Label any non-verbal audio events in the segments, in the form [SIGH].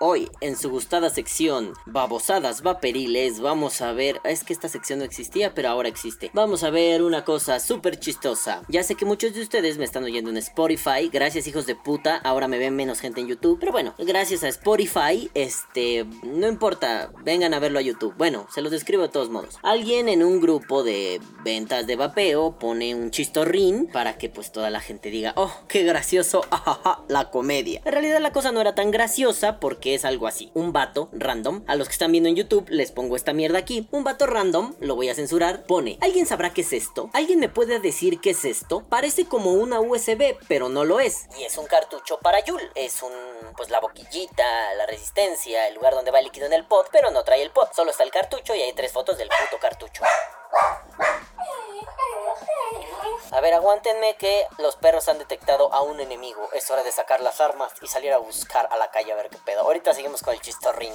Hoy, en su gustada sección Babosadas Vaporiles, vamos a ver. Es que esta sección no existía, pero ahora existe. Vamos a ver una cosa súper chistosa. Ya sé que muchos de ustedes me están oyendo en Spotify. Gracias, hijos de puta. Ahora me ven menos gente en YouTube. Pero bueno, gracias a Spotify, este. No importa, vengan a verlo a YouTube. Bueno, se los describo de todos modos. Alguien en un grupo de ventas de vapeo pone un chistorrín para que pues toda la gente diga, oh, qué gracioso, [LAUGHS] ajaja, la comedia. En realidad la cosa no era tan graciosa porque es algo así. Un vato random, a los que están viendo en YouTube les pongo esta mierda aquí. Un vato random, lo voy a censurar, pone, ¿alguien sabrá qué es esto? ¿Alguien me puede decir qué es esto? Parece como una USB, pero no lo es. Y es un cartucho para Yul. Es un, pues la boquillita, la resistencia, el lugar donde va el líquido en el pot, pero no trae el pot. Solo está el cartucho y hay tres fotos del puto cartucho. A ver, aguántenme que los perros han detectado a un enemigo. Es hora de sacar las armas y salir a buscar a la calle a ver qué pedo. Ahorita seguimos con el chistorrín.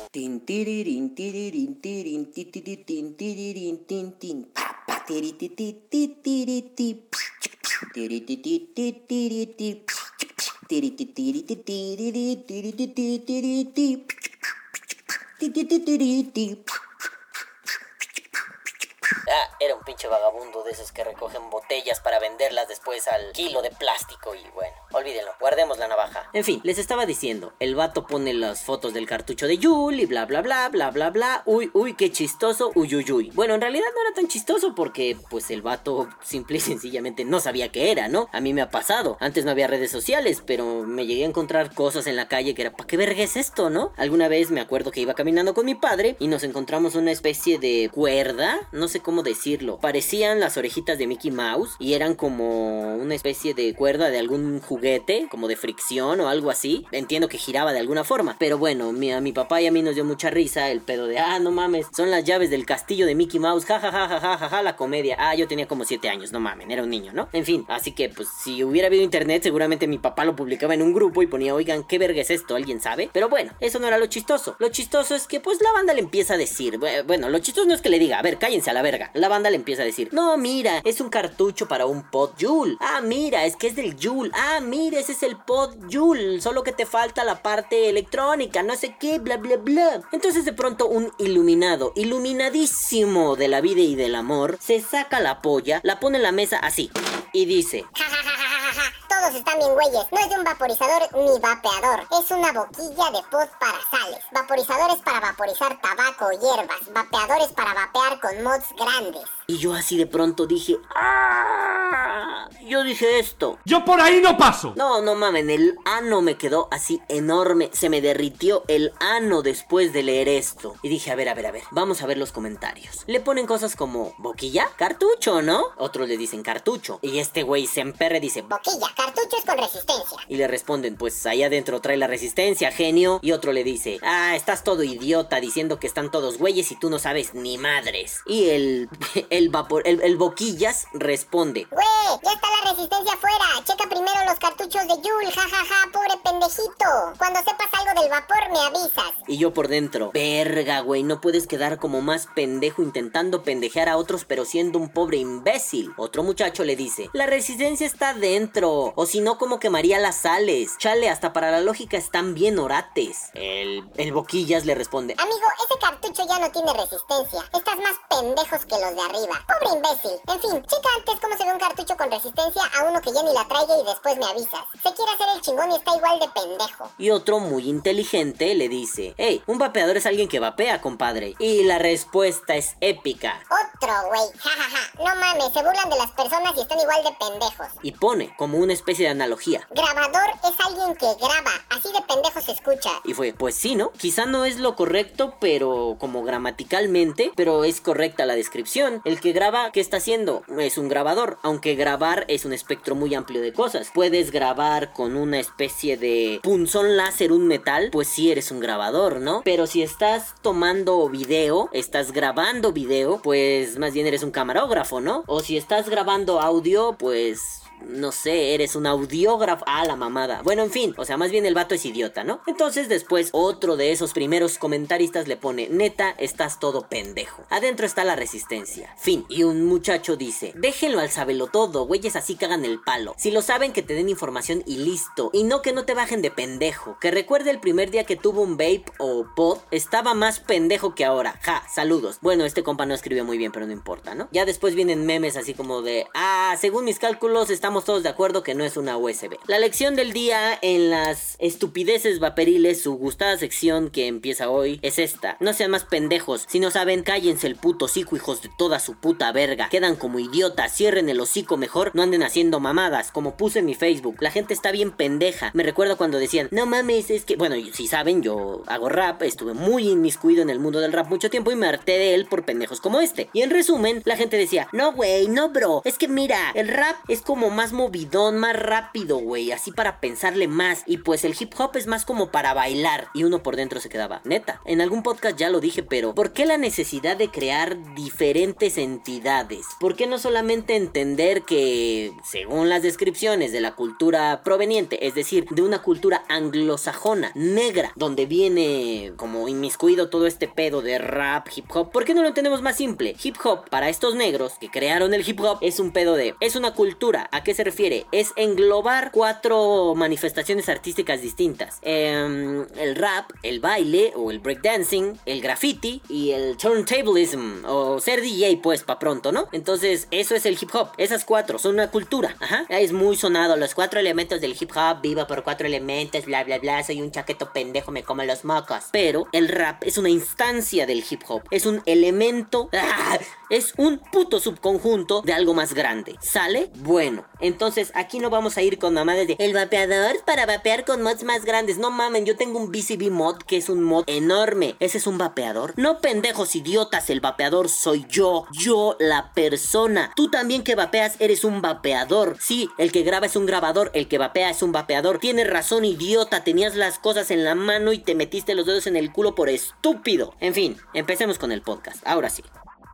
Pinche vagabundo de esos que recogen botellas para venderlas después al kilo de plástico y bueno, olvídenlo, guardemos la navaja. En fin, les estaba diciendo, el vato pone las fotos del cartucho de Yul y bla bla bla bla bla bla, uy uy qué chistoso, uy uy uy. Bueno, en realidad no era tan chistoso porque pues el vato simple y sencillamente no sabía qué era, ¿no? A mí me ha pasado, antes no había redes sociales, pero me llegué a encontrar cosas en la calle que era, ¿para qué verga es esto, no? Alguna vez me acuerdo que iba caminando con mi padre y nos encontramos una especie de cuerda, no sé cómo decirlo. Parecían las orejitas de Mickey Mouse y eran como una especie de cuerda de algún juguete, como de fricción o algo así. Entiendo que giraba de alguna forma. Pero bueno, mi, a mi papá y a mí nos dio mucha risa el pedo de, ah, no mames, son las llaves del castillo de Mickey Mouse, ja, ja, ja, ja, ja, ja, ja la comedia. Ah, yo tenía como 7 años, no mames, era un niño, ¿no? En fin, así que pues si hubiera habido internet, seguramente mi papá lo publicaba en un grupo y ponía, oigan, ¿qué verga es esto? ¿Alguien sabe? Pero bueno, eso no era lo chistoso. Lo chistoso es que pues la banda le empieza a decir, bueno, lo chistoso no es que le diga, a ver, cállense a la verga. La banda le empieza a decir, no, mira, es un cartucho para un pod Joule. Ah, mira, es que es del Joule. Ah, mira, ese es el pod Joule. Solo que te falta la parte electrónica, no sé qué, bla, bla, bla. Entonces de pronto un iluminado, iluminadísimo de la vida y del amor, se saca la polla, la pone en la mesa así y dice... [LAUGHS] Todos están bien güeyes. No es de un vaporizador ni vapeador. Es una boquilla de pod para sales. Vaporizadores para vaporizar tabaco o hierbas. Vapeadores para vapear con mods grandes. Y yo así de pronto dije, ¡Ah! Yo dije esto. Yo por ahí no paso. No, no mamen, el ano me quedó así enorme. Se me derritió el ano después de leer esto. Y dije, a ver, a ver, a ver, vamos a ver los comentarios. Le ponen cosas como, ¿boquilla? Cartucho, ¿no? Otros le dicen cartucho. Y este güey se emperre dice, Boquilla, cartucho es con resistencia. Y le responden, pues ahí adentro trae la resistencia, genio. Y otro le dice, ah, estás todo idiota diciendo que están todos güeyes y tú no sabes ni madres. Y el [LAUGHS] el vapor, el, boquillas responde. Güey, ya está la resistencia afuera. Checa primero los cartuchos de Yul, jajaja, ja, ja, pobre pendejito. Cuando sepas algo del vapor, me avisas. Y yo por dentro, verga, güey, no puedes quedar como más pendejo intentando pendejear a otros, pero siendo un pobre imbécil. Otro muchacho le dice, la resistencia está dentro, o si no, como quemaría las sales. Chale, hasta para la lógica están bien orates. El, el boquillas le responde, amigo, ese cartucho ya no tiene resistencia. Estás más pendejos que los de arriba. Pobre imbécil. En fin, checa antes cómo se ve un cartucho con resistencia a uno que ya ni la traiga y después me avisas. Se quiere hacer el chingón y está igual de pendejo. Y otro muy inteligente le dice, hey, un vapeador es alguien que vapea, compadre. Y la respuesta es épica. Otro, güey. Jajaja. No mames, se burlan de las personas y están igual de pendejos. Y pone como una especie de analogía. Grabador es alguien que graba. Así de pendejo se escucha. Y fue, pues sí, ¿no? Quizá no es lo correcto, pero como gramaticalmente, pero es correcta la descripción. El que graba, ¿qué está haciendo? Es un grabador, aunque grabar es un espectro muy amplio de cosas. Puedes grabar con una especie de punzón láser un metal, pues sí eres un grabador, ¿no? Pero si estás tomando video, estás grabando video, pues más bien eres un camarógrafo, ¿no? O si estás grabando audio, pues no sé, eres un audiógrafo. Ah, la mamada. Bueno, en fin, o sea, más bien el vato es idiota, ¿no? Entonces después otro de esos primeros comentaristas le pone, neta, estás todo pendejo. Adentro está la resistencia. Fin. Y un muchacho dice, déjenlo al sabelo todo, güeyes así cagan el palo. Si lo saben, que te den información y listo. Y no que no te bajen de pendejo. Que recuerde el primer día que tuvo un vape o pod, estaba más pendejo que ahora. Ja, saludos. Bueno, este compa no escribió muy bien, pero no importa, ¿no? Ya después vienen memes así como de, ah, según mis cálculos estamos todos de acuerdo que no es una USB. La lección del día en las estupideces vaporiles, su gustada sección que empieza hoy, es esta. No sean más pendejos. Si no saben, cállense el puto hocico, hijos de toda su puta verga. Quedan como idiotas, cierren el hocico mejor, no anden haciendo mamadas, como puse en mi Facebook. La gente está bien pendeja. Me recuerdo cuando decían, no mames, es que, bueno, si saben, yo hago rap, estuve muy inmiscuido en el mundo del rap mucho tiempo y me harté de él por pendejos como este. Y en resumen, la gente decía, no, güey, no, bro, es que mira, el rap es como más movidón, más rápido, güey, así para pensarle más. Y pues el hip hop es más como para bailar. Y uno por dentro se quedaba, neta. En algún podcast ya lo dije, pero ¿por qué la necesidad de crear diferentes entidades? ¿Por qué no solamente entender que, según las descripciones de la cultura proveniente, es decir, de una cultura anglosajona, negra, donde viene como inmiscuido todo este pedo de rap, hip hop, ¿por qué no lo entendemos más simple? Hip hop para estos negros que crearon el hip hop es un pedo de, es una cultura. ¿A qué se refiere? Es englobar cuatro manifestaciones artísticas distintas. Em, el rap, el baile o el breakdancing, el graffiti y el turntablism o ser DJ pues pa' pronto, ¿no? Entonces eso es el hip hop. Esas cuatro son una cultura. Ajá. Es muy sonado los cuatro elementos del hip hop. Viva por cuatro elementos, bla bla bla. Soy un chaqueto pendejo, me come los mocos. Pero el rap es una instancia del hip hop. Es un elemento... ¡ah! [LAUGHS] Es un puto subconjunto de algo más grande. ¿Sale? Bueno, entonces aquí no vamos a ir con mamadas de el vapeador para vapear con mods más grandes. No mamen, yo tengo un BCB mod que es un mod enorme. ¿Ese es un vapeador? No pendejos idiotas, el vapeador soy yo. Yo, la persona. Tú también que vapeas eres un vapeador. Sí, el que graba es un grabador, el que vapea es un vapeador. Tienes razón, idiota. Tenías las cosas en la mano y te metiste los dedos en el culo por estúpido. En fin, empecemos con el podcast. Ahora sí.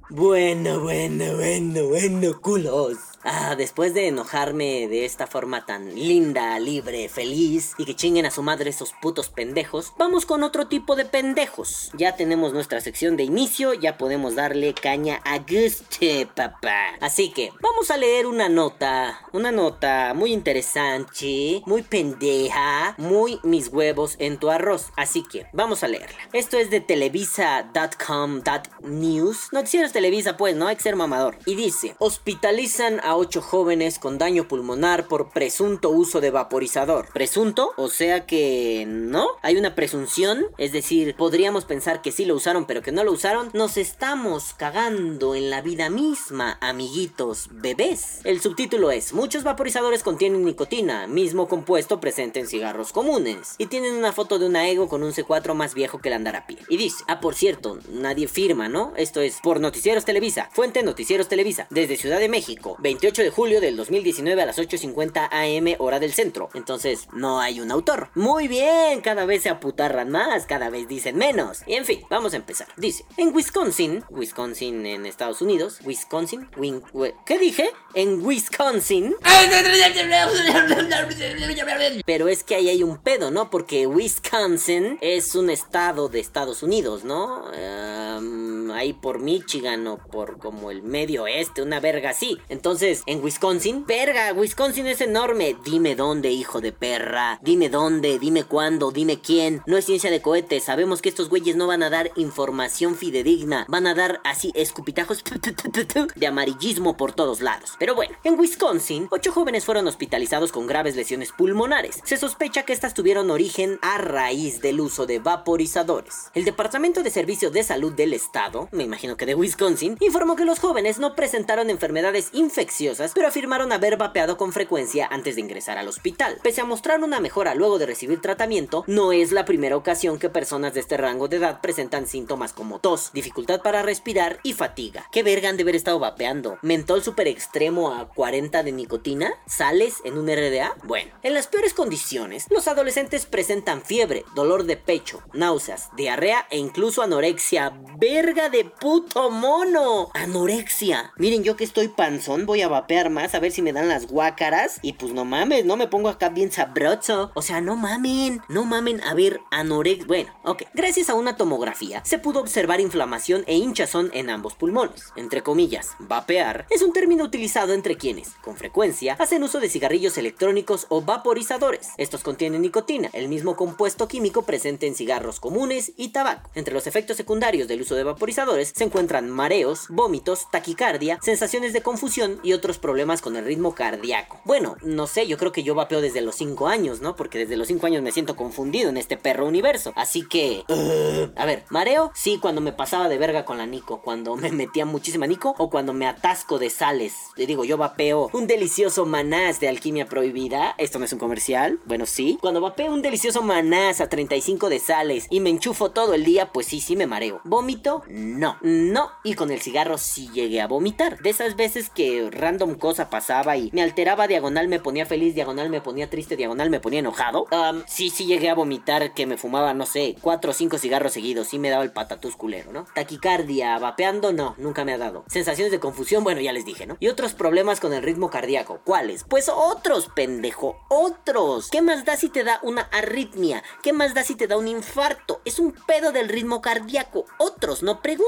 Bueno, bueno, bueno, bueno, culos. Ah, después de enojarme de esta forma tan linda, libre, feliz y que chinguen a su madre esos putos pendejos, vamos con otro tipo de pendejos. Ya tenemos nuestra sección de inicio, ya podemos darle caña a guste, papá. Así que vamos a leer una nota, una nota muy interesante, muy pendeja, muy mis huevos en tu arroz. Así que vamos a leerla. Esto es de televisa.com.news. Noticieros Televisa, pues, no hay que ser mamador. Y dice: Hospitalizan a ocho jóvenes con daño pulmonar por presunto uso de vaporizador. ¿Presunto? O sea que no. Hay una presunción, es decir, podríamos pensar que sí lo usaron, pero que no lo usaron. Nos estamos cagando en la vida misma, amiguitos bebés. El subtítulo es: Muchos vaporizadores contienen nicotina, mismo compuesto presente en cigarros comunes. Y tienen una foto de una ego con un C4 más viejo que el andar a pie. Y dice: Ah, por cierto, nadie firma, ¿no? Esto es por Noticieros Televisa. Fuente Noticieros Televisa. Desde Ciudad de México, 28 de julio del 2019 a las 8.50 am hora del centro. Entonces, no hay un autor. Muy bien, cada vez se aputarran más, cada vez dicen menos. Y en fin, vamos a empezar. Dice, en Wisconsin, Wisconsin en Estados Unidos, Wisconsin, Win- ¿qué dije? En Wisconsin. Pero es que ahí hay un pedo, ¿no? Porque Wisconsin es un estado de Estados Unidos, ¿no? Ehm, ahí por Michigan o por como el medio oeste, una verga así. Entonces, en Wisconsin, verga, Wisconsin es enorme. Dime dónde, hijo de perra. Dime dónde, dime cuándo, dime quién. No es ciencia de cohetes. Sabemos que estos güeyes no van a dar información fidedigna. Van a dar así escupitajos de amarillismo por todos lados. Pero bueno, en Wisconsin, ocho jóvenes fueron hospitalizados con graves lesiones pulmonares. Se sospecha que estas tuvieron origen a raíz del uso de vaporizadores. El Departamento de Servicio de Salud del Estado, me imagino que de Wisconsin, informó que los jóvenes no presentaron enfermedades infecciosas, pero afirmaron haber vapeado con frecuencia antes de ingresar al hospital. Pese a mostrar una mejora luego de recibir tratamiento, no es la primera ocasión que personas de este rango de edad presentan síntomas como tos, dificultad para respirar y fatiga. ¿Qué verga han de haber estado vapeando? ¿Mentol super extremo a 40 de nicotina? ¿Sales en un RDA? Bueno, en las peores condiciones, los adolescentes presentan fiebre, dolor de pecho, náuseas, diarrea e incluso anorexia verga de puto mono. Anorexia. Miren, yo que estoy panzón, voy a vapear más a ver si me dan las guácaras. Y pues no mames, no me pongo acá bien sabroso. O sea, no mamen, no mamen. A ver, anorexia. Bueno, ok. Gracias a una tomografía se pudo observar inflamación e hinchazón en ambos pulmones. Entre comillas, vapear es un término utilizado entre quienes, con frecuencia, hacen uso de cigarrillos electrónicos o vaporizadores. Estos contienen nicotina, el mismo compuesto químico presente en cigarros comunes y tabaco. Entre los efectos secundarios del uso de vaporizadores se encuentran mareos, vómitos, taquicardia, sensaciones de confusión y otros problemas con el ritmo cardíaco. Bueno, no sé, yo creo que yo vapeo desde los 5 años, ¿no? Porque desde los 5 años me siento confundido en este perro universo. Así que... a ver, mareo, sí, cuando me pasaba de verga con la Nico, cuando me metía muchísima Nico o cuando me atasco de sales. Le digo, yo vapeo un delicioso manás de alquimia prohibida. Esto no es un comercial, bueno, sí. Cuando vapeo un delicioso manás a 35 de sales y me enchufo todo el día, pues sí, sí me mareo. ¿Vómito? No. No. Y con el cigarro sí llegué a vomitar. De esas veces que random cosa pasaba y me alteraba diagonal, me ponía feliz, diagonal me ponía triste, diagonal me ponía enojado. sí, sí llegué a vomitar que me fumaba, no sé, 4 o 5 cigarros seguidos. Sí me daba el patatús culero, ¿no? Taquicardia, vapeando, no, nunca me ha dado. Sensaciones de confusión, bueno, ya les dije, ¿no? Y otros problemas con el ritmo cardíaco. ¿Cuáles? Pues otros, pendejo, otros. ¿Qué más da si te da una arritmia? ¿Qué más da si te da un infarto? Es un pedo del ritmo cardíaco. Otros, no preguntes.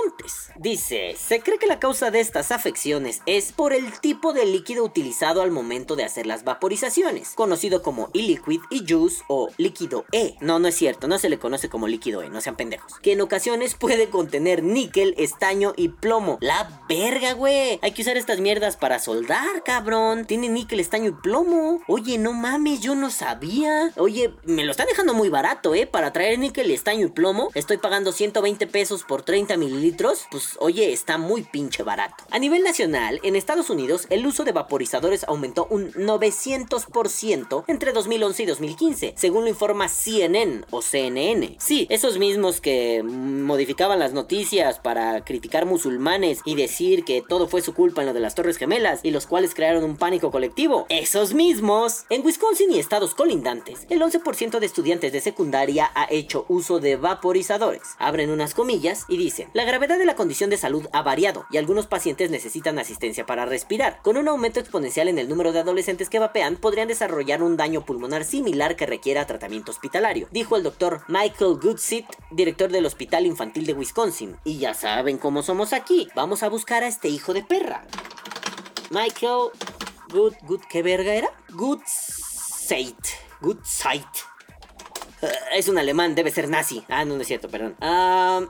Dice, se cree que la causa de estas afecciones es por el tipo de líquido utilizado al momento de hacer las vaporizaciones, conocido como e-liquid, e-juice o líquido E. No, no es cierto, no se le conoce como líquido E, no sean pendejos. Que en ocasiones puede contener níquel, estaño y plomo. La verga, güey. Hay que usar estas mierdas para soldar, cabrón. Tiene níquel, estaño y plomo. Oye, no mames, yo no sabía. Oye, me lo están dejando muy barato, ¿eh? Para traer níquel, estaño y plomo. Estoy pagando 120 pesos por 30 mililitros. Pues, oye, está muy pinche barato. A nivel nacional, en Estados Unidos, el uso de vaporizadores aumentó un 900% entre 2011 y 2015, según lo informa CNN o CNN. Sí, esos mismos que modificaban las noticias para criticar musulmanes y decir que todo fue su culpa en lo de las Torres Gemelas y los cuales crearon un pánico colectivo. Esos mismos. En Wisconsin y estados colindantes, el 11% de estudiantes de secundaria ha hecho uso de vaporizadores. Abren unas comillas y dicen, la gravedad de la condición de salud ha variado y algunos pacientes necesitan asistencia para respirar. Con un aumento exponencial en el número de adolescentes que vapean, podrían desarrollar un daño pulmonar similar que requiera tratamiento hospitalario, dijo el doctor Michael Goodsit, director del Hospital Infantil de Wisconsin. Y ya saben cómo somos aquí. Vamos a buscar a este hijo de perra. Michael Good, Good, ¿qué verga era? Good Sight. Es un alemán, debe ser nazi. Ah, no, no es cierto, perdón.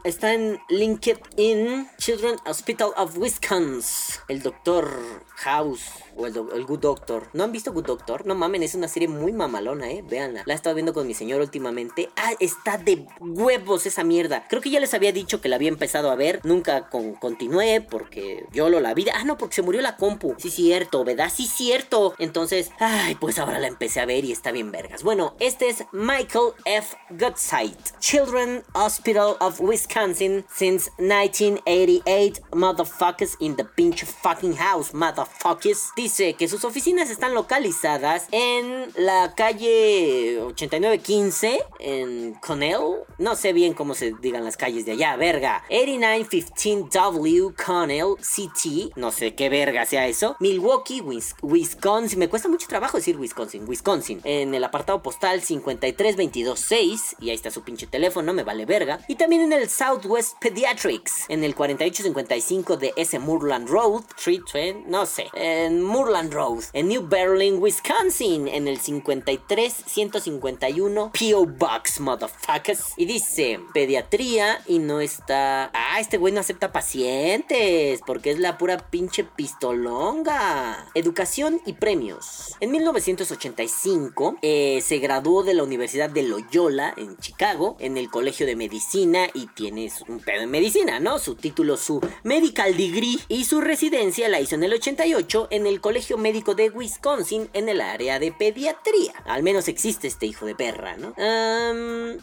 Está en LinkedIn Children Hospital of Wisconsin. El doctor House o el, Good Doctor. ¿No han visto Good Doctor? No mamen, es una serie muy mamalona, eh. Véanla. La he estado viendo con mi señor últimamente. Ah, está de huevos esa mierda. Creo que ya les había dicho que la había empezado a ver. Nunca con, continué porque yo lo la vi. Ah, no, porque se murió la compu. Sí, cierto, ¿verdad? Sí, cierto. Entonces, ay, pues ahora la empecé a ver y está bien vergas. Bueno, este es Michael F. Gutsight. Children Hospital of Wisconsin since 1988. Motherfuckers in the pinch fucking house, motherfuckers dice que sus oficinas están localizadas en la calle 8915 en Connell. No sé bien cómo se digan las calles de allá, verga. 8915W Connell City. No sé qué verga sea eso. Milwaukee, Wisconsin. Me cuesta mucho trabajo decir Wisconsin. Wisconsin. En el apartado postal 53226. Y ahí está su pinche teléfono, me vale verga. Y también en el Southwest Pediatrics. En el 4855 de S. Moorland Road. Street, no sé. En Moorland Road, en New Berlin, Wisconsin, en el 53151 P.O. Box, motherfuckers. Y dice, pediatría y no está... Ah, este güey no acepta pacientes, porque es la pura pinche pistolonga. Educación y premios. En 1985 eh, se graduó de la Universidad de Loyola en Chicago, en el Colegio de Medicina y tiene un pedo en medicina, ¿no? Su título, su medical degree y su residencia la hizo en el 88 en el Colegio Médico de Wisconsin en el área de pediatría. Al menos existe este hijo de perra, ¿no?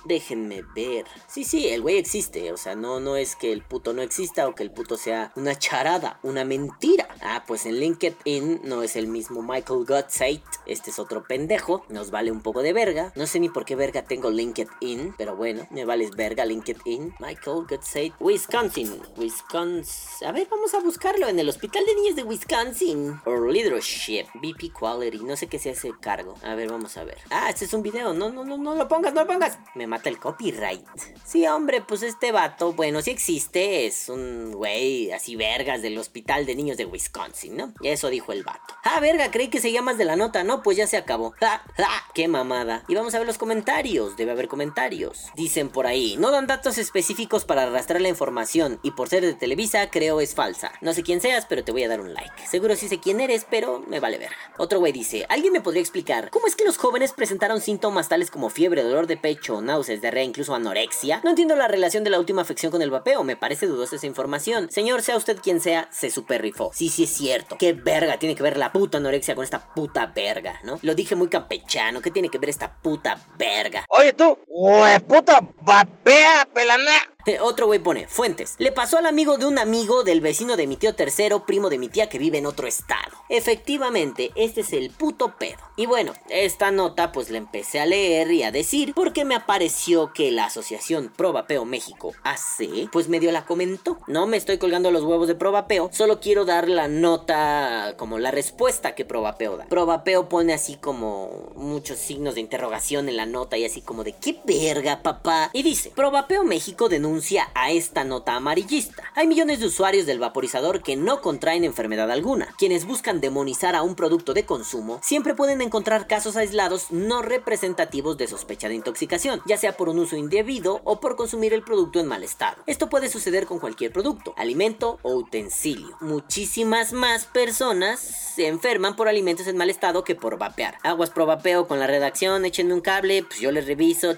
déjenme ver. Sí, sí, el güey existe. O sea, no, no es que el puto no exista o que el puto sea una charada, una mentira. Ah, pues en LinkedIn no es el mismo Michael Godsite. Este es otro pendejo. Nos vale un poco de verga. No sé ni por qué verga tengo LinkedIn. Pero bueno, me vales verga LinkedIn. Michael Godsite. Wisconsin. Wisconsin. A ver, vamos a buscarlo en el Hospital de Niños de Wisconsin. Or Leadership. VP Quality. No sé qué se hace cargo. A ver, vamos a ver. Ah, este es un video. No, no, no, no lo pongas, no lo pongas. Me mata el copyright. Sí, hombre, pues este vato, bueno, sí existe. Es un güey así vergas del Hospital de Niños de Wisconsin, ¿no? Eso dijo el vato. Ah, verga, creí que seguía más de la nota, ¿no? Pues ya se acabó. ¡Ja, ja! ¡Qué mamada! Y vamos a ver los comentarios. Debe haber comentarios. Dicen por ahí, no dan datos específicos para arrastrar la información y por ser de Televisa creo es falsa. No sé quién seas, pero te voy a dar un like. Seguro sí sé quién eres, pero me vale verga. Otro güey dice, ¿alguien me podría explicar cómo es que los jóvenes presentaron síntomas tales como fiebre, dolor de pecho, náuseas, diarrea, incluso anorexia? No entiendo la relación de la última afección con el vapeo, me parece dudosa esa información. Señor, sea usted quien sea, se super rifó. Sí, sí es cierto. ¿Qué verga tiene que ver la puta anorexia con esta puta verga, no? Lo dije muy campechano, ¿qué tiene que ver esta puta verga? Oye tú, puta, vapea, pelana. Otro güey pone, fuentes. Le pasó al amigo de un amigo del vecino de mi tío tercero, primo de mi tía que vive en otro estado. Efectivamente, este es el puto pedo. Y bueno, esta nota pues la empecé a leer y a decir porque me apareció que la asociación Probapeo México AC pues medio la comentó. No me estoy colgando los huevos de Probapeo, solo quiero dar la nota como la respuesta que Probapeo da. Probapeo pone así como muchos signos de interrogación en la nota y así como de qué verga papá. Y dice, Probapeo México denuncia a esta nota amarillista. Hay millones de usuarios del vaporizador que no contraen enfermedad alguna. Quienes buscan demonizar a un producto de consumo siempre pueden encontrar casos aislados no representativos de sospecha de intoxicación, ya sea por un uso indebido o por consumir el producto en mal estado. Esto puede suceder con cualquier producto, alimento o utensilio. Muchísimas más personas se enferman por alimentos en mal estado que por vapear. Aguas pro vapeo con la redacción, échenme un cable, pues yo les reviso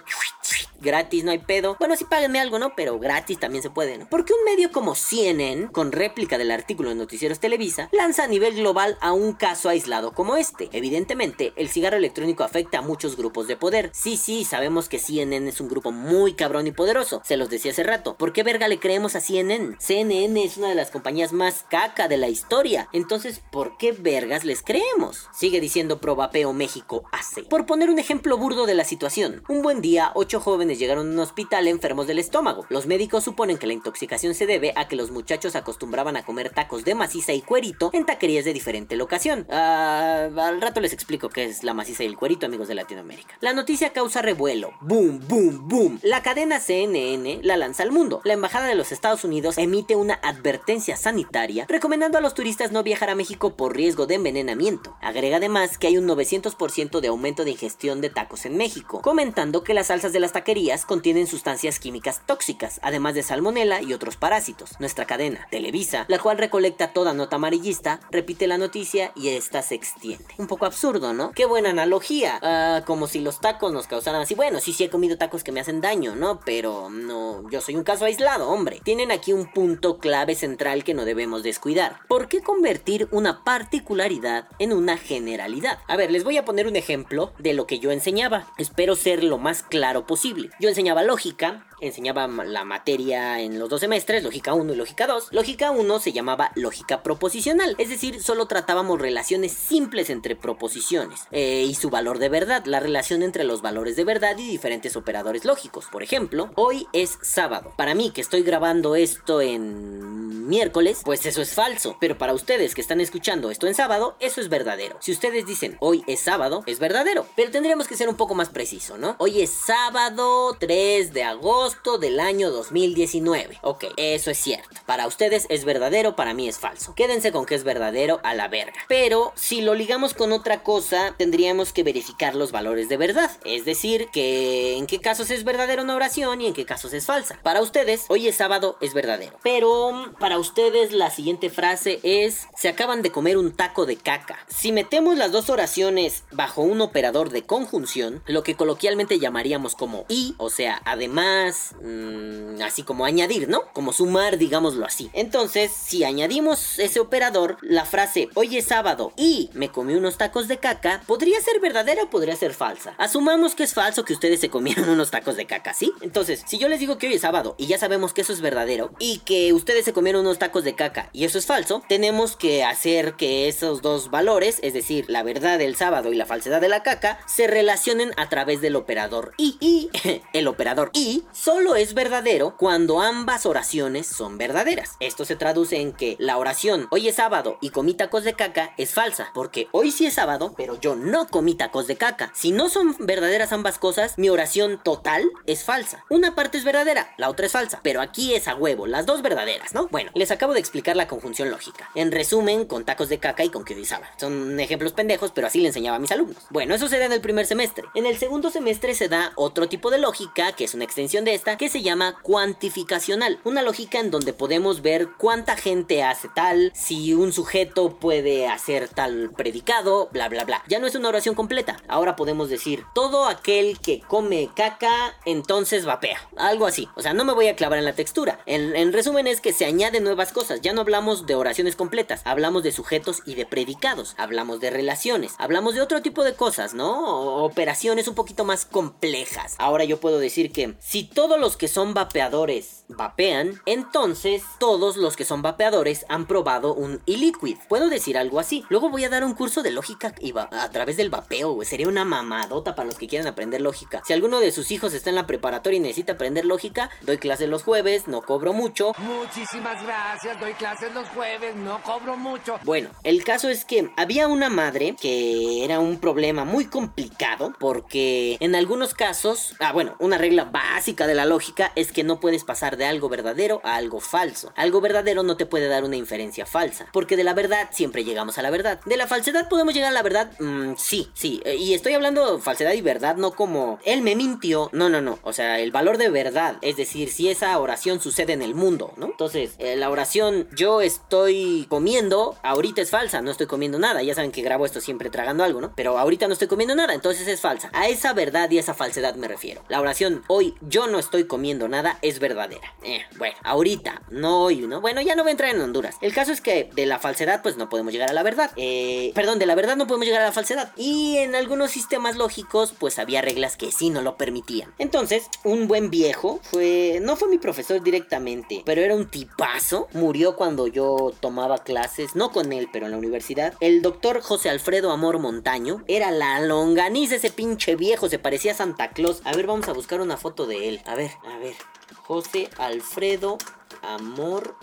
gratis, no hay pedo. Bueno, sí páguenme algo, ¿no? Pero gratis también se puede, ¿no? Porque un medio como CNN, con réplica del artículo de Noticieros Televisa, lanza a nivel global a un caso aislado como este. Evidentemente, el cigarro electrónico afecta a muchos grupos de poder. Sí, sí, sabemos que CNN es un grupo muy cabrón y poderoso. Se los decía hace rato. ¿Por qué verga le creemos a CNN? CNN es una de las compañías más caca de la historia. Entonces, ¿por qué vergas les creemos? Sigue diciendo Probapeo México hace. Por poner un ejemplo burdo de la situación. Un buen día, jóvenes llegaron a un hospital enfermos del estómago. Los médicos suponen que la intoxicación se debe a que los muchachos acostumbraban a comer tacos de maciza y cuerito en taquerías de diferente locación. Ah, al rato les explico qué es la maciza y el cuerito, amigos de Latinoamérica. La noticia causa revuelo. Boom, boom, boom. La cadena CNN la lanza al mundo. La embajada de los Estados Unidos emite una advertencia sanitaria recomendando a los turistas no viajar a México por riesgo de envenenamiento. Agrega además que hay un 900% de aumento de ingestión de tacos en México, comentando que las salsas de las taquerías contienen sustancias químicas tóxicas, además de salmonela y otros parásitos. Nuestra cadena, Televisa, la cual recolecta toda nota amarillista, repite la noticia y esta se extiende. Un poco absurdo, ¿no? Qué buena analogía. Ah, como si los tacos nos causaran así. Bueno, sí, sí he comido tacos que me hacen daño, ¿no? Pero no, yo soy un caso aislado, hombre. Tienen aquí un punto clave central que no debemos descuidar. ¿Por qué convertir una particularidad en una generalidad? A ver, les voy a poner un ejemplo de lo que yo enseñaba. Espero ser lo más claro posible. Yo enseñaba lógica, enseñaba la materia en los dos semestres, lógica 1 y lógica 2. Lógica 1 se llamaba lógica proposicional, es decir, solo tratábamos relaciones simples entre proposiciones eh, y su valor de verdad, la relación entre los valores de verdad y diferentes operadores lógicos. Por ejemplo, hoy es sábado. Para mí que estoy grabando esto en miércoles, pues eso es falso, pero para ustedes que están escuchando esto en sábado, eso es verdadero. Si ustedes dicen hoy es sábado, es verdadero, pero tendríamos que ser un poco más preciso, ¿no? Hoy es sábado 3 de agosto del año 2019. Ok, eso es cierto. Para ustedes es verdadero, para mí es falso. Quédense con que es verdadero a la verga. Pero si lo ligamos con otra cosa, tendríamos que verificar los valores de verdad. Es decir, que en qué casos es verdadera una oración y en qué casos es falsa. Para ustedes, hoy es sábado, es verdadero. Pero para ustedes la siguiente frase es, se acaban de comer un taco de caca. Si metemos las dos oraciones bajo un operador de conjunción, lo que coloquialmente llamaríamos como y, o sea, además, más mm, así como añadir, ¿no? Como sumar, digámoslo así. Entonces, si añadimos ese operador, la frase hoy es sábado y me comí unos tacos de caca, ¿podría ser verdadera o podría ser falsa? Asumamos que es falso que ustedes se comieron [LAUGHS] unos tacos de caca, ¿sí? Entonces, si yo les digo que hoy es sábado y ya sabemos que eso es verdadero y que ustedes se comieron unos tacos de caca y eso es falso, tenemos que hacer que esos dos valores, es decir, la verdad del sábado y la falsedad de la caca, se relacionen a través del operador y. Y [LAUGHS] el operador y solo es verdadero cuando ambas oraciones son verdaderas. Esto se traduce en que la oración hoy es sábado y comí tacos de caca es falsa, porque hoy sí es sábado, pero yo no comí tacos de caca. Si no son verdaderas ambas cosas, mi oración total es falsa. Una parte es verdadera, la otra es falsa, pero aquí es a huevo, las dos verdaderas, ¿no? Bueno, les acabo de explicar la conjunción lógica. En resumen, con tacos de caca y con que hoy sábado. Son ejemplos pendejos, pero así le enseñaba a mis alumnos. Bueno, eso se da en el primer semestre. En el segundo semestre se da otro tipo de lógica, que es una extensión de que se llama cuantificacional. Una lógica en donde podemos ver cuánta gente hace tal, si un sujeto puede hacer tal predicado, bla, bla, bla. Ya no es una oración completa. Ahora podemos decir, todo aquel que come caca, entonces vapea. Algo así. O sea, no me voy a clavar en la textura. En, en resumen es que se añaden nuevas cosas. Ya no hablamos de oraciones completas. Hablamos de sujetos y de predicados. Hablamos de relaciones. Hablamos de otro tipo de cosas, ¿no? Operaciones un poquito más complejas. Ahora yo puedo decir que si todos los que son vapeadores vapean, entonces todos los que son vapeadores han probado un e-liquid. Puedo decir algo así. Luego voy a dar un curso de lógica y a través del vapeo, güey. Sería una mamadota para los que quieran aprender lógica. Si alguno de sus hijos está en la preparatoria y necesita aprender lógica, doy clases los jueves, no cobro mucho. Muchísimas gracias, doy clases los jueves, no cobro mucho. Bueno, el caso es que había una madre que era un problema muy complicado porque en algunos casos, ah bueno, una regla básica de la lógica es que no puedes pasar de algo verdadero a algo falso. Algo verdadero no te puede dar una inferencia falsa, porque de la verdad siempre llegamos a la verdad. De la falsedad podemos llegar a la verdad, mm, sí, sí, eh, y estoy hablando de falsedad y verdad, no como él me mintió, no, no, no, o sea, el valor de verdad, es decir, si esa oración sucede en el mundo, ¿no? Entonces, eh, la oración yo estoy comiendo, ahorita es falsa, no estoy comiendo nada, ya saben que grabo esto siempre tragando algo, ¿no? Pero ahorita no estoy comiendo nada, entonces es falsa. A esa verdad y esa falsedad me refiero. La oración hoy yo no estoy comiendo nada es verdadera. Eh, bueno, ahorita, no hoy, ¿no? Bueno, ya no voy a entrar en Honduras. El caso es que de la falsedad pues no podemos llegar a la verdad. Eh, perdón, de la verdad no podemos llegar a la falsedad. Y en algunos sistemas lógicos pues había reglas que sí no lo permitían. Entonces, un buen viejo fue, no fue mi profesor directamente, pero era un tipazo. Murió cuando yo tomaba clases, no con él, pero en la universidad. El doctor José Alfredo Amor Montaño era la longaniza ese pinche viejo, se parecía a Santa Claus. A ver, vamos a buscar una foto de él. A ver, a ver. José Alfredo Amor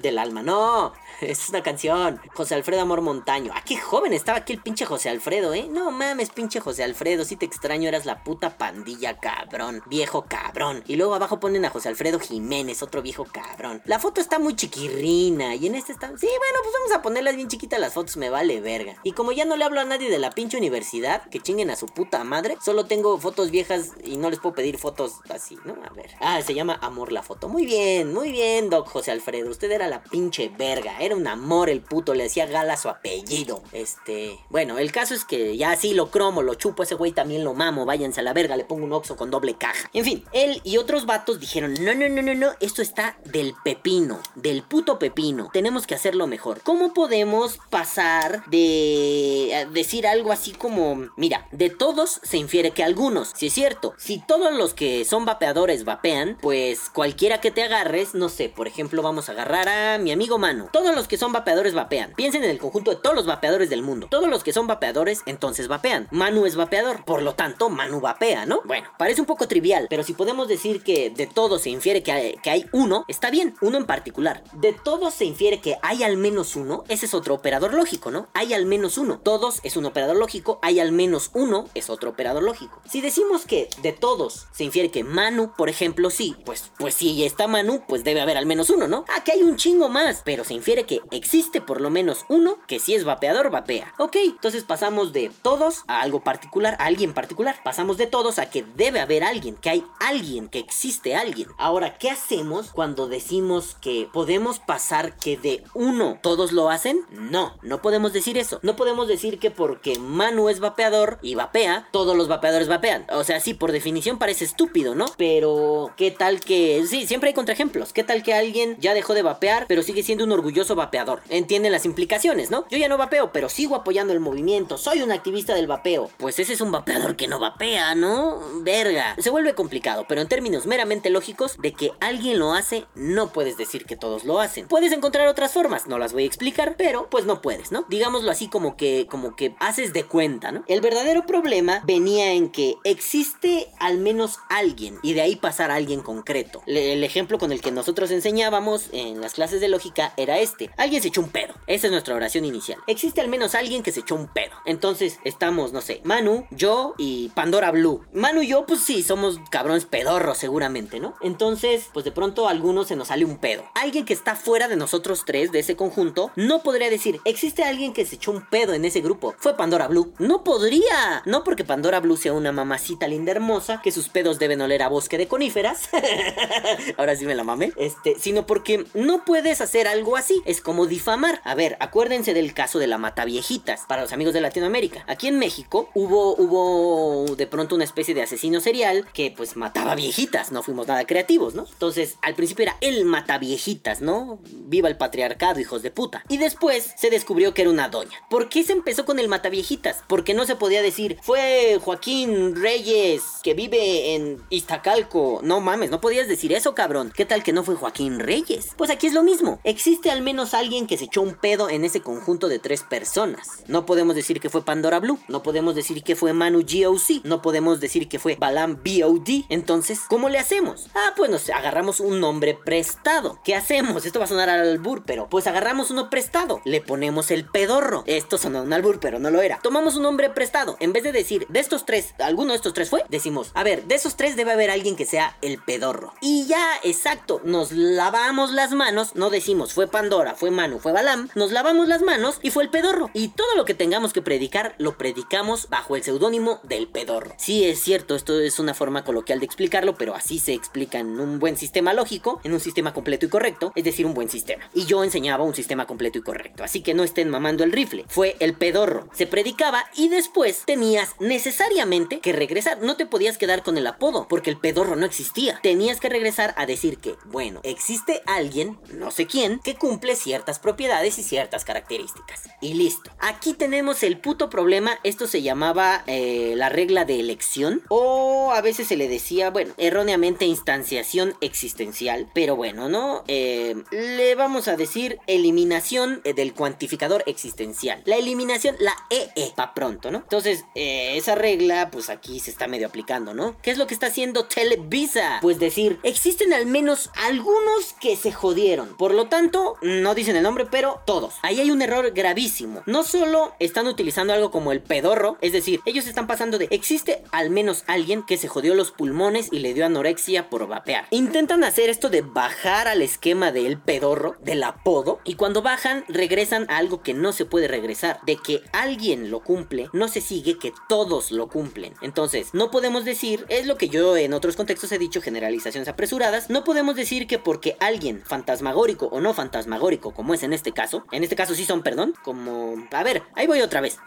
del alma. No, es una canción. José Alfredo Amor Montaño. Ah, qué joven estaba aquí el pinche José Alfredo, ¿eh? No mames, pinche José Alfredo. Si te extraño, eras la puta pandilla, cabrón. Viejo cabrón. Y luego abajo ponen a José Alfredo Jiménez, otro viejo cabrón. La foto está muy chiquirrina. Y en este está. Sí, bueno, pues vamos a ponerlas bien chiquitas las fotos, me vale verga. Y como ya no le hablo a nadie de la pinche universidad, que chinguen a su puta madre, solo tengo fotos viejas y no les puedo pedir fotos así, ¿no? A ver. Ah, se llama Amor la foto. Muy bien, muy bien, Doc José Alfredo. Usted era la pinche verga. Era un amor el puto, le decía gala su apellido. Este, bueno, el caso es que ya sí lo cromo, lo chupo, ese güey también lo mamo, váyanse a la verga, le pongo un oxo con doble caja. En fin, él y otros vatos dijeron, no, no, no, no, no, esto está del pepino, del puto pepino. Tenemos que hacerlo mejor. ¿Cómo podemos pasar de decir algo así como, mira, de todos se infiere que algunos, si es cierto, si todos los que son vapeadores vapean, pues cualquiera que te agarres, no sé, por ejemplo, vamos a agarrar a mi amigo Manu. Todos los que son vapeadores vapean. Piensen en el conjunto de todos los vapeadores del mundo. Todos los que son vapeadores, entonces vapean. Manu es vapeador. Por lo tanto, Manu vapea, ¿no? Bueno, parece un poco trivial, pero si podemos decir que de todos se infiere que hay, que hay uno, está bien, uno en particular. De todos se infiere que hay al menos uno, ese es otro operador lógico, ¿no? Hay al menos uno. Todos es un operador lógico, hay al menos uno es otro operador lógico. Si decimos que de todos se infiere que Manu, por ejemplo, sí, pues, pues si está Manu, pues debe haber al menos uno, ¿no? Ah, que hay un chingo más, pero se infiere que existe por lo menos uno que si es vapeador, vapea. Ok, entonces pasamos de todos a algo particular, a alguien particular. Pasamos de todos a que debe haber alguien, que hay alguien, que existe alguien. Ahora, ¿qué hacemos cuando decimos que podemos pasar que de uno todos lo hacen? No, no podemos decir eso. No podemos decir que porque Manu es vapeador y vapea, todos los vapeadores vapean. O sea, sí, por definición parece estúpido, ¿no? Pero, ¿qué tal que... Sí, siempre hay contraejemplos. ¿Qué tal que alguien ya dejó de vapear, pero sigue siendo un orgulloso vapeador? Entienden las implicaciones, ¿no? Yo ya no vapeo, pero sigo apoyando el movimiento. Soy un activista del vapeo. Pues ese es un vapeador que no vapea, ¿no? Verga. Se vuelve complicado, pero en términos meramente lógicos, de que alguien lo hace, no puedes decir que todos lo hacen. Puedes encontrar otras formas, no las voy a explicar, pero pues no puedes, ¿no? Digámoslo así como que, como que haces de cuenta, ¿no? El verdadero problema venía en que existe al menos alguien y de ahí pasar a alguien concreto. el ejemplo con el que nosotros enseñábamos en las clases de lógica era este. Alguien se echó un pedo. Esa es nuestra oración inicial. Existe al menos alguien que se echó un pedo. Entonces estamos, no sé, Manu, yo y Pandora Blue. Manu y yo, pues sí, somos cabrones pedorros seguramente, ¿no? Entonces, pues de pronto a algunos se nos sale un pedo. Alguien que está fuera de nosotros tres, de ese conjunto, no podría decir, existe alguien que se echó un pedo en ese grupo. Fue Pandora Blue. No podría. No porque Pandora Blue sea una mamacita linda hermosa, que sus pedos deben oler a bosque de coníferas. [LAUGHS] Ahora sí me la mamé. Este, sino porque no puedes hacer algo así. Como difamar. A ver, acuérdense del caso de la mata viejitas. Para los amigos de Latinoamérica. Aquí en México hubo, hubo de pronto una especie de asesino serial que pues mataba viejitas. No fuimos nada creativos, ¿no? Entonces, al principio era el mata viejitas, ¿no? Viva el patriarcado, hijos de puta. Y después se descubrió que era una doña. ¿Por qué se empezó con el mata viejitas? Porque no se podía decir, fue Joaquín Reyes que vive en Iztacalco. No mames, no podías decir eso, cabrón. ¿Qué tal que no fue Joaquín Reyes? Pues aquí es lo mismo. Existe al menos alguien que se echó un pedo en ese conjunto de tres personas. No podemos decir que fue Pandora Blue. No podemos decir que fue Manu GOC. No podemos decir que fue Balam BOD. Entonces, ¿cómo le hacemos? Ah, pues nos agarramos un nombre prestado. ¿Qué hacemos? Esto va a sonar al albur, pero pues agarramos uno prestado. Le ponemos el pedorro. Esto sonó un albur, pero no lo era. Tomamos un nombre prestado. En vez de decir de estos tres, alguno de estos tres fue, decimos, a ver, de esos tres debe haber alguien que sea el pedorro. Y ya, exacto, nos lavamos las manos, no decimos fue Pandora, fue Manu, fue Balam, nos lavamos las manos y fue el pedorro. Y todo lo que tengamos que predicar, lo predicamos bajo el seudónimo del pedorro. Sí, es cierto, esto es una forma coloquial de explicarlo, pero así se explica en un buen sistema lógico, en un sistema completo y correcto, es decir, un buen sistema. Y yo enseñaba un sistema completo y correcto, así que no estén mamando el rifle, fue el pedorro. Se predicaba y después tenías necesariamente que regresar, no te podías quedar con el apodo, porque el pedorro no existía. Tenías que regresar a decir que, bueno, existe alguien, no sé quién, que cumple ciertas propiedades y ciertas características. Y listo. Aquí tenemos el puto problema, esto se llamaba eh, la regla de elección, o a veces se le decía, bueno, erróneamente instanciación existencial, pero bueno, ¿no? Eh, le vamos a decir eliminación eh, del cuantificador existencial. La eliminación, la EE, pa' pronto, ¿no? Entonces, esa regla, pues aquí se está medio aplicando, ¿no? ¿Qué es lo que está haciendo Televisa? Pues decir, existen al menos algunos que se jodieron. Por lo tanto, no dicen el nombre, pero todos. Ahí hay un error gravísimo. No solo están utilizando algo como el pedorro, es decir, ellos están pasando de existe al menos alguien que se jodió los pulmones y le dio anorexia por vapear. Intentan hacer esto de bajar al esquema del pedorro, del apodo, y cuando bajan regresan a algo que no se puede regresar. De que alguien lo cumple, no se sigue que todos lo cumplen. Entonces, no podemos decir, es lo que yo en otros contextos he dicho, generalizaciones apresuradas, no podemos decir que porque alguien fantasmagórico o no fantasmagórico, como es en este caso, en este caso sí son, perdón, como... A ver, ahí voy otra vez.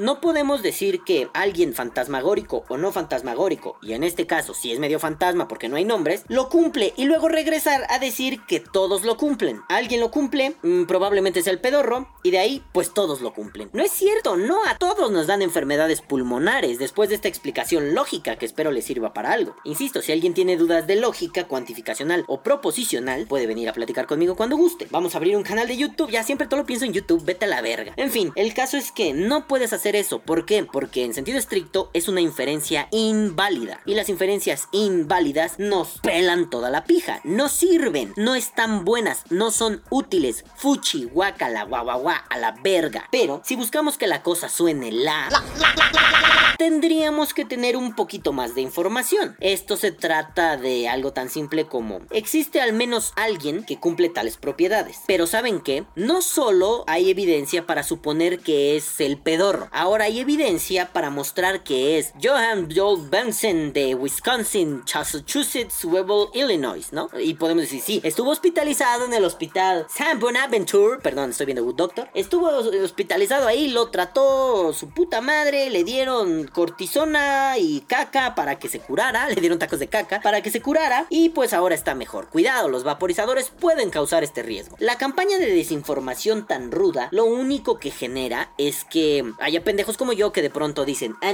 No podemos decir que alguien fantasmagórico o no fantasmagórico, y en este caso si es medio fantasma porque no hay nombres, lo cumple y luego regresar a decir que todos lo cumplen. Alguien lo cumple, mm, probablemente es el pedorro, y de ahí pues todos lo cumplen. No es cierto, no a todos nos dan enfermedades pulmonares después de esta explicación lógica que espero les sirva para algo. Insisto, si alguien tiene dudas de lógica, cuantificacional o proposicional, puede venir a platicar conmigo cuando guste. Vamos a abrir un canal de YouTube, ya siempre todo lo pienso en YouTube, vete a la verga. En fin, el caso es que no puedes hacer eso. ¿Por qué? Porque en sentido estricto es una inferencia inválida. Y las inferencias inválidas nos pelan toda la pija. No sirven, no están buenas, no son útiles. Fuchi, guacala, guau, a la verga. Pero si buscamos que la cosa suene la, tendríamos que tener un poquito más de información. Esto se trata de algo tan simple como existe al menos alguien que cumple tales propiedades. Pero ¿saben qué? No solo hay evidencia para suponer que es el pedorro, ahora hay evidencia para mostrar que es Johan Joel Benson de Wisconsin, Massachusetts, Webble, Illinois, ¿no? Y podemos decir, sí, estuvo hospitalizado en el hospital San Bonaventure, perdón, estoy viendo Good Doctor, estuvo hospitalizado ahí, lo trató su puta madre, le dieron cortisona y caca para que se curara, [LAUGHS] le dieron tacos de caca para que se curara y pues ahora está mejor. Cuidado, los vaporizadores pueden causar este riesgo. La campaña de desinformación tan ruda, lo único que genera es que haya pendejos como yo que de pronto dicen, ah,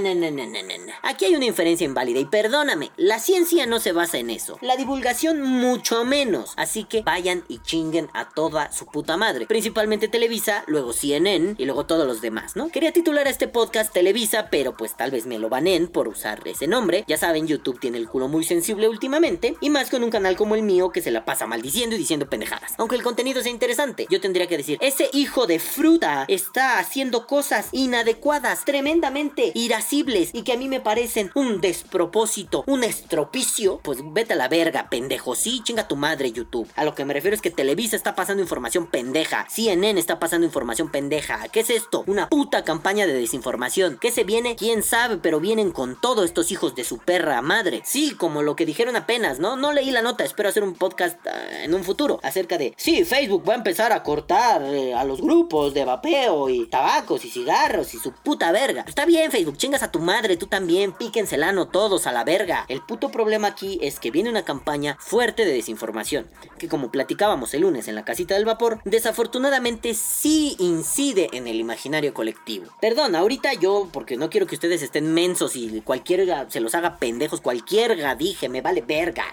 aquí hay una inferencia inválida y perdóname, la ciencia no se basa en eso, la divulgación mucho menos, así que vayan y chinguen a toda su puta madre, principalmente Televisa, luego CNN y luego todos los demás, ¿no? Quería titular a este podcast Televisa, pero pues tal vez me lo banen por usar ese nombre, ya saben, YouTube tiene el culo muy sensible últimamente, y más con un canal como el mío que se la pasa maldiciendo y diciendo pendejadas, aunque el contenido sea interesante, yo tendría que decir, ese hijo de fruta está haciendo cosas inadecuadas, tremendamente irascibles y que a mí me parecen un despropósito, un estropicio, pues vete a la verga, pendejo, sí, chinga tu madre YouTube. A lo que me refiero es que Televisa está pasando información pendeja, CNN está pasando información pendeja, ¿qué es esto? Una puta campaña de desinformación. ¿Qué se viene? ¿Quién sabe? Pero vienen con todos estos hijos de su perra madre. Sí, como lo que dijeron apenas, ¿no? No leí la nota, espero hacer un podcast ah, en un futuro acerca de, sí, Facebook va a empezar a cortar eh, a los grupos de vapeo y tabacos y cigarros y su puta verga. Está bien, Facebook, chingas a tu madre, tú también, píquenselano todos a la verga. El puto problema aquí es que viene una campaña fuerte de desinformación, que como platicábamos el lunes en la casita del vapor, desafortunadamente sí incide en el imaginario colectivo. Perdón, ahorita yo, porque no quiero que ustedes estén mensos y cualquiera se los haga pendejos, cualquier dije, me vale verga.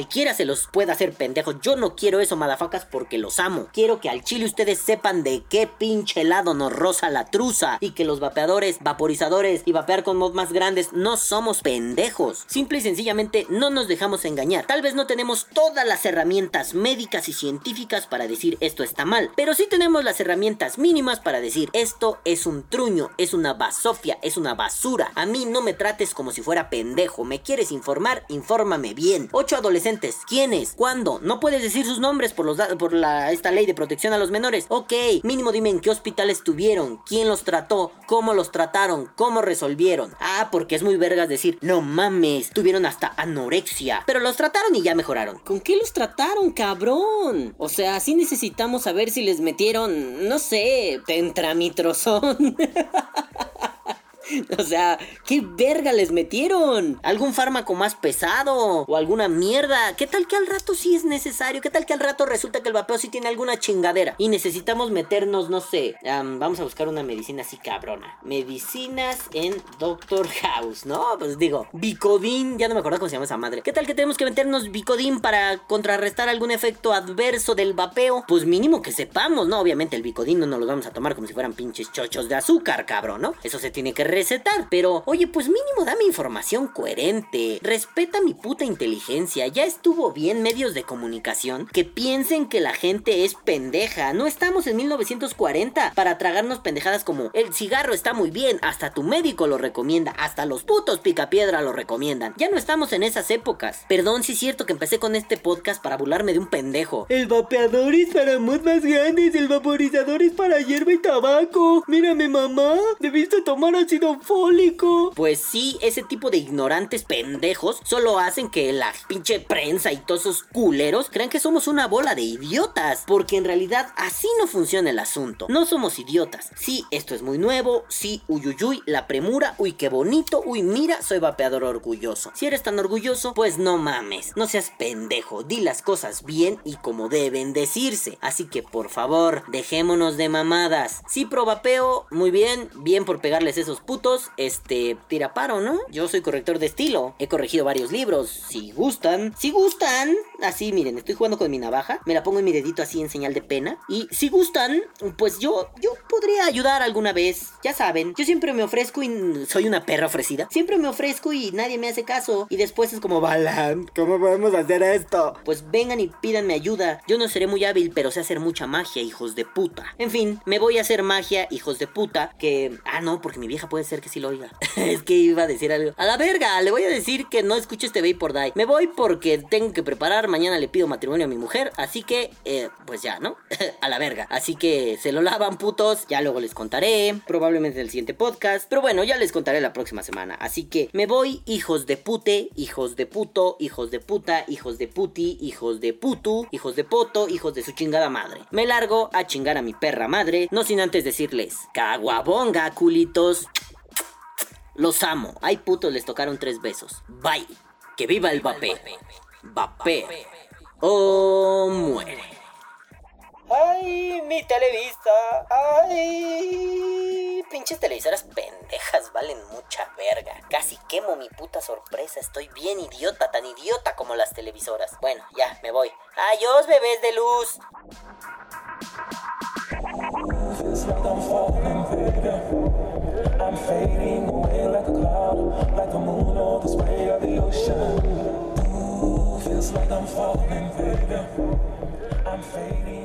Cualquiera se los pueda hacer pendejos, yo no quiero eso, madafacas, porque los amo. Quiero que al chile ustedes sepan de qué pinche lado nos roza la truza y que los vapeadores, vaporizadores y vapear con mod más grandes no somos pendejos. Simple y sencillamente no nos dejamos engañar. Tal vez no tenemos todas las herramientas médicas y científicas para decir esto está mal, pero sí tenemos las herramientas mínimas para decir esto es un truño, es una basofia, es una basura. A mí no me trates como si fuera pendejo. ¿Me quieres informar? Infórmame bien. Ocho adolescentes. ¿Quiénes? ¿Cuándo? No puedes decir sus nombres por, los por la, esta ley de protección a los menores. Ok, mínimo dime en qué hospital estuvieron, quién los trató, cómo los trataron, cómo resolvieron. Ah, porque es muy vergas decir, no mames, tuvieron hasta anorexia. Pero los trataron y ya mejoraron. ¿Con qué los trataron, cabrón? O sea, sí necesitamos saber si les metieron, no sé, tentramitrozón. [LAUGHS] [LAUGHS] O sea, ¿qué verga les metieron? ¿Algún fármaco más pesado? ¿O alguna mierda? ¿Qué tal que al rato sí es necesario? ¿Qué tal que al rato resulta que el vapeo sí tiene alguna chingadera? Y necesitamos meternos, no sé, vamos a buscar una medicina así cabrona. Medicinas en Doctor House, ¿no? Pues digo, Bicodin, ya no me acuerdo cómo se llama esa madre. ¿Qué tal que tenemos que meternos Bicodin para contrarrestar algún efecto adverso del vapeo? Pues mínimo que sepamos, ¿no? Obviamente el Bicodin no nos lo vamos a tomar como si fueran pinches chochos de azúcar, cabrón, ¿no? Eso se tiene que pero, oye, pues mínimo dame información coherente. Respeta mi puta inteligencia. Ya estuvo bien medios de comunicación que piensen que la gente es pendeja. No estamos en 1940 para tragarnos pendejadas como el cigarro está muy bien, hasta tu médico lo recomienda, hasta los putos picapiedra lo recomiendan. Ya no estamos en esas épocas. Perdón si es cierto que empecé con este podcast para burlarme de un pendejo. El vapeador es para mod más grandes, el vaporizador es para hierba y tabaco. Mírame mamá, debiste tomar ácido fólico. Pues sí, ese tipo de ignorantes pendejos solo hacen que la pinche prensa y todos esos culeros crean que somos una bola de idiotas. Porque en realidad así no funciona el asunto. No somos idiotas. Sí, esto es muy nuevo. Sí, uyuyuy, la premura. Uy, qué bonito. Uy, mira, soy vapeador orgulloso. Si eres tan orgulloso, pues no mames. No seas pendejo. Di las cosas bien y como deben decirse. Así que por favor, dejémonos de mamadas. Sí, pro vapeo, muy bien. Bien por pegarles esos putos este, tira paro, ¿no? Yo soy corrector de estilo, he corregido varios libros, si gustan, si gustan, así miren, estoy jugando con mi navaja, me la pongo en mi dedito así en señal de pena, y si gustan, pues yo, yo podría ayudar alguna vez, ya saben, yo siempre me ofrezco y soy una perra ofrecida, siempre me ofrezco y nadie me hace caso, y después es como, Balan, ¿cómo podemos hacer esto? Pues vengan y pídanme ayuda, yo no seré muy hábil, pero sé hacer mucha magia, hijos de puta. En fin, me voy a hacer magia, hijos de puta, que, ah no, porque mi vieja puede puede que sí lo oiga. [LAUGHS] es que iba a decir algo. A la verga, le voy a decir que no escucho este Bay por Die. Me voy porque tengo que preparar. Mañana le pido matrimonio a mi mujer. Así que, eh, pues ya, ¿no? [LAUGHS] a la verga. Así que se lo lavan, putos. Ya luego les contaré. Probablemente en el siguiente podcast. Pero bueno, ya les contaré la próxima semana. Así que me voy, hijos de pute, hijos de puto, hijos de puta, hijos de puti, hijos de putu, hijos de poto, hijos de su chingada madre. Me largo a chingar a mi perra madre. No sin antes decirles, caguabonga, culitos. Los amo. Ay putos, les tocaron tres besos. Bye. Que viva el vapé. Vapé. O muere. Ay, mi televisa. Ay. Pinches televisoras pendejas valen mucha verga. Casi quemo mi puta sorpresa. Estoy bien idiota, tan idiota como las televisoras. Bueno, ya, me voy. Adiós, bebés de luz. I'm fading cloud, like the moon or the spray of the ocean. Ooh, feels like I'm falling, baby. I'm fading